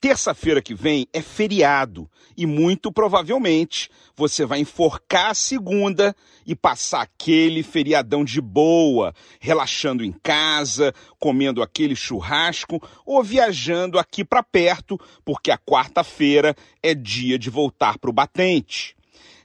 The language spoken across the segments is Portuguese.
Terça-feira que vem é feriado e muito provavelmente você vai enforcar a segunda e passar aquele feriadão de boa, relaxando em casa, comendo aquele churrasco ou viajando aqui para perto, porque a quarta-feira é dia de voltar para o batente.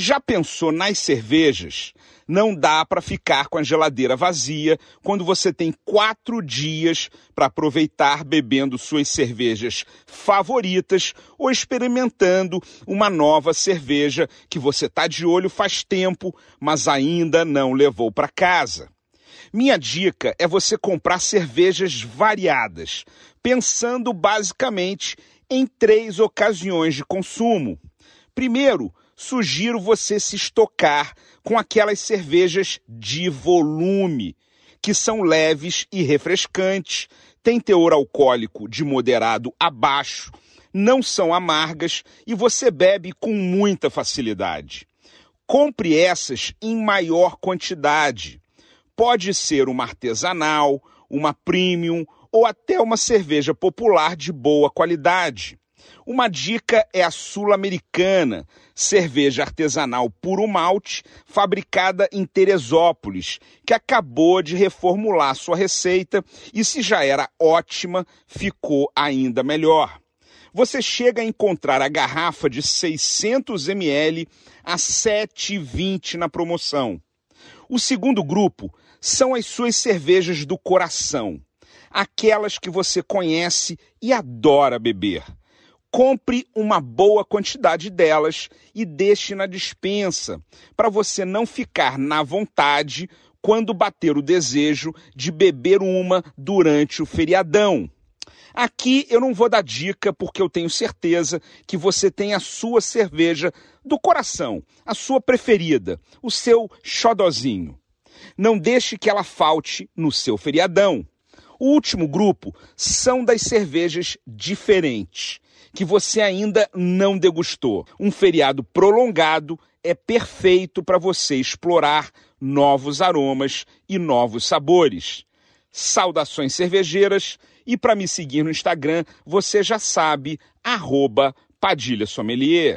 Já pensou nas cervejas? Não dá para ficar com a geladeira vazia quando você tem quatro dias para aproveitar bebendo suas cervejas favoritas ou experimentando uma nova cerveja que você está de olho faz tempo, mas ainda não levou para casa. Minha dica é você comprar cervejas variadas, pensando basicamente em três ocasiões de consumo. Primeiro, sugiro você se estocar com aquelas cervejas de volume, que são leves e refrescantes, têm teor alcoólico de moderado a baixo, não são amargas e você bebe com muita facilidade. Compre essas em maior quantidade. Pode ser uma artesanal, uma premium ou até uma cerveja popular de boa qualidade. Uma dica é a sul-americana, cerveja artesanal puro malte, fabricada em Teresópolis, que acabou de reformular sua receita e, se já era ótima, ficou ainda melhor. Você chega a encontrar a garrafa de 600 ml a 7,20 na promoção. O segundo grupo são as suas cervejas do coração, aquelas que você conhece e adora beber compre uma boa quantidade delas e deixe na dispensa, para você não ficar na vontade quando bater o desejo de beber uma durante o feriadão. Aqui eu não vou dar dica porque eu tenho certeza que você tem a sua cerveja do coração, a sua preferida, o seu xodozinho. Não deixe que ela falte no seu feriadão. O último grupo são das cervejas diferentes que você ainda não degustou. Um feriado prolongado é perfeito para você explorar novos aromas e novos sabores. Saudações cervejeiras e para me seguir no Instagram, você já sabe, arroba Padilha Sommelier.